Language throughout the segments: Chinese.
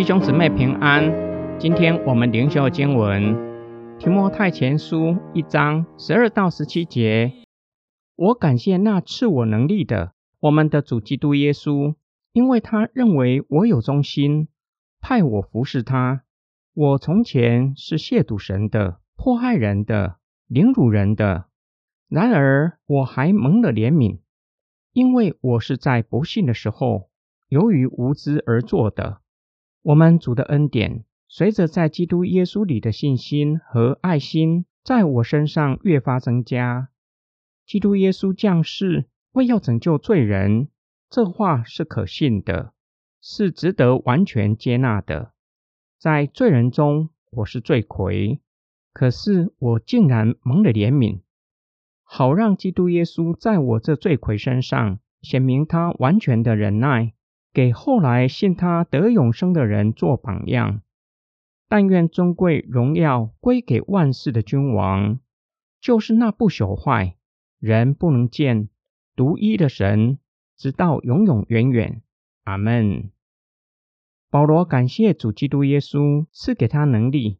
弟兄姊妹平安，今天我们灵修经文提摩太前书一章十二到十七节。我感谢那赐我能力的，我们的主基督耶稣，因为他认为我有忠心，派我服侍他。我从前是亵渎神的、迫害人的、凌辱人的，然而我还蒙了怜悯，因为我是在不幸的时候，由于无知而做的。我们主的恩典，随着在基督耶稣里的信心和爱心，在我身上越发增加。基督耶稣降世为要拯救罪人，这话是可信的，是值得完全接纳的。在罪人中，我是罪魁，可是我竟然蒙了怜悯，好让基督耶稣在我这罪魁身上显明他完全的忍耐。给后来信他得永生的人做榜样。但愿尊贵荣耀归给万世的君王，就是那不朽坏、人不能见、独一的神，直到永永远远。阿门。保罗感谢主基督耶稣赐给他能力。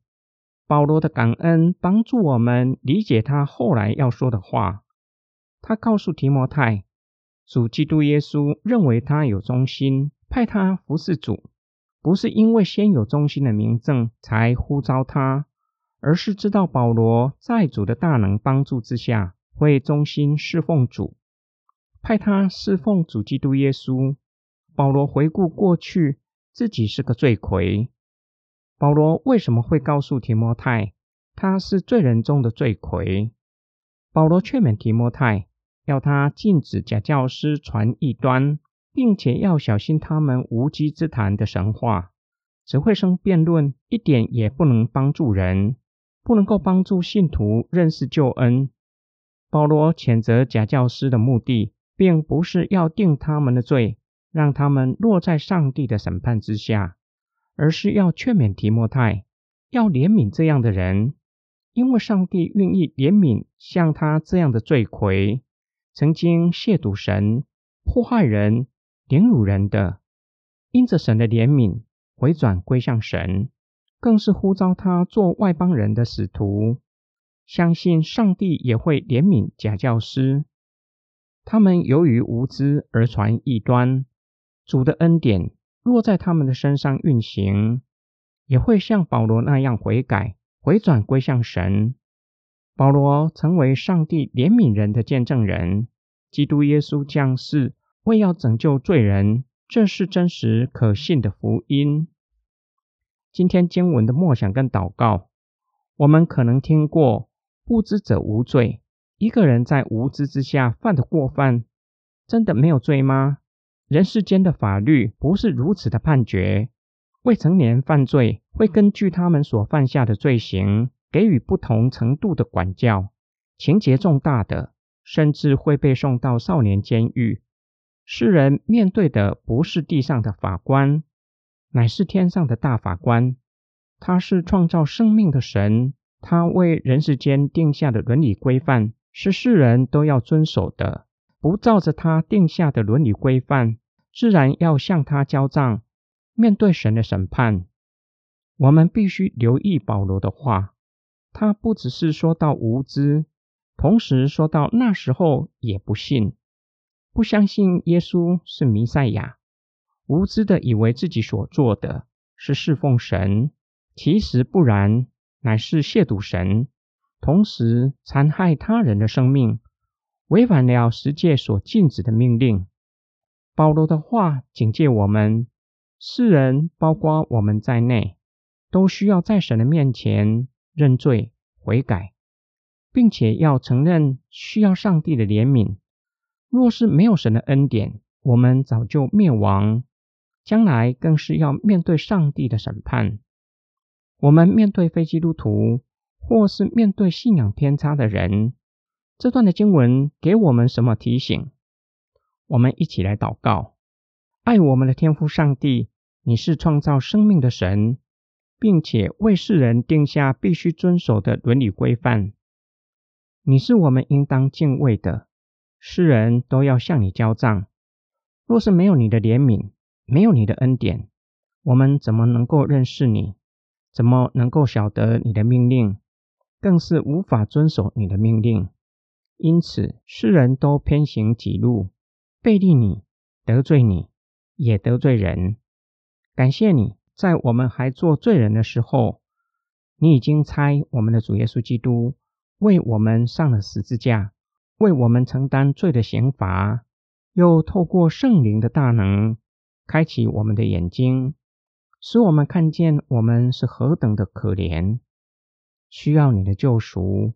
保罗的感恩帮助我们理解他后来要说的话。他告诉提摩太。主基督耶稣认为他有忠心，派他服侍主，不是因为先有忠心的名证才呼召他，而是知道保罗在主的大能帮助之下会忠心侍奉主，派他侍奉主基督耶稣。保罗回顾过去，自己是个罪魁。保罗为什么会告诉提摩太他是罪人中的罪魁？保罗劝勉提摩太。要他禁止假教师传异端，并且要小心他们无稽之谈的神话，只会生辩论，一点也不能帮助人，不能够帮助信徒认识救恩。保罗谴责假教师的目的，并不是要定他们的罪，让他们落在上帝的审判之下，而是要劝勉提摩太，要怜悯这样的人，因为上帝愿意怜悯像他这样的罪魁。曾经亵渎神、迫害人、凌辱人的，因着神的怜悯回转归向神，更是呼召他做外邦人的使徒。相信上帝也会怜悯假教师，他们由于无知而传异端，主的恩典若在他们的身上运行，也会像保罗那样悔改、回转归向神。保罗成为上帝怜悯人的见证人。基督耶稣降世为要拯救罪人，这是真实可信的福音。今天经文的默想跟祷告，我们可能听过“不知者无罪”。一个人在无知之下犯的过犯，真的没有罪吗？人世间的法律不是如此的判决。未成年犯罪会根据他们所犯下的罪行。给予不同程度的管教，情节重大的，甚至会被送到少年监狱。世人面对的不是地上的法官，乃是天上的大法官。他是创造生命的神，他为人世间定下的伦理规范是世人都要遵守的。不照着他定下的伦理规范，自然要向他交账，面对神的审判。我们必须留意保罗的话。他不只是说到无知，同时说到那时候也不信，不相信耶稣是弥赛亚，无知的以为自己所做的是侍奉神，其实不然，乃是亵渎神，同时残害他人的生命，违反了十诫所禁止的命令。保罗的话警戒我们，世人包括我们在内，都需要在神的面前。认罪悔改，并且要承认需要上帝的怜悯。若是没有神的恩典，我们早就灭亡，将来更是要面对上帝的审判。我们面对非基督徒，或是面对信仰偏差的人，这段的经文给我们什么提醒？我们一起来祷告：爱我们的天父上帝，你是创造生命的神。并且为世人定下必须遵守的伦理规范，你是我们应当敬畏的。世人都要向你交账。若是没有你的怜悯，没有你的恩典，我们怎么能够认识你？怎么能够晓得你的命令？更是无法遵守你的命令。因此，世人都偏行己路，背离你，得罪你，也得罪人。感谢你，在我们还做罪人的时候，你已经差我们的主耶稣基督为我们上了十字架，为我们承担罪的刑罚，又透过圣灵的大能，开启我们的眼睛。使我们看见我们是何等的可怜，需要你的救赎。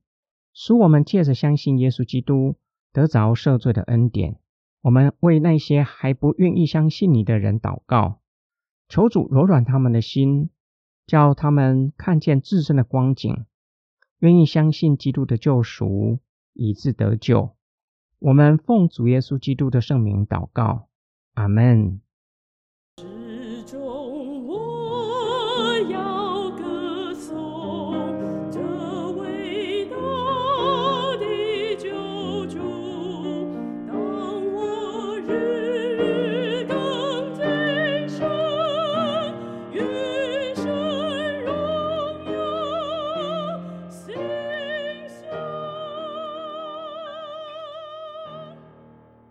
使我们借着相信耶稣基督得着赦罪的恩典。我们为那些还不愿意相信你的人祷告，求主柔软他们的心，叫他们看见自身的光景，愿意相信基督的救赎，以致得救。我们奉主耶稣基督的圣名祷告，阿门。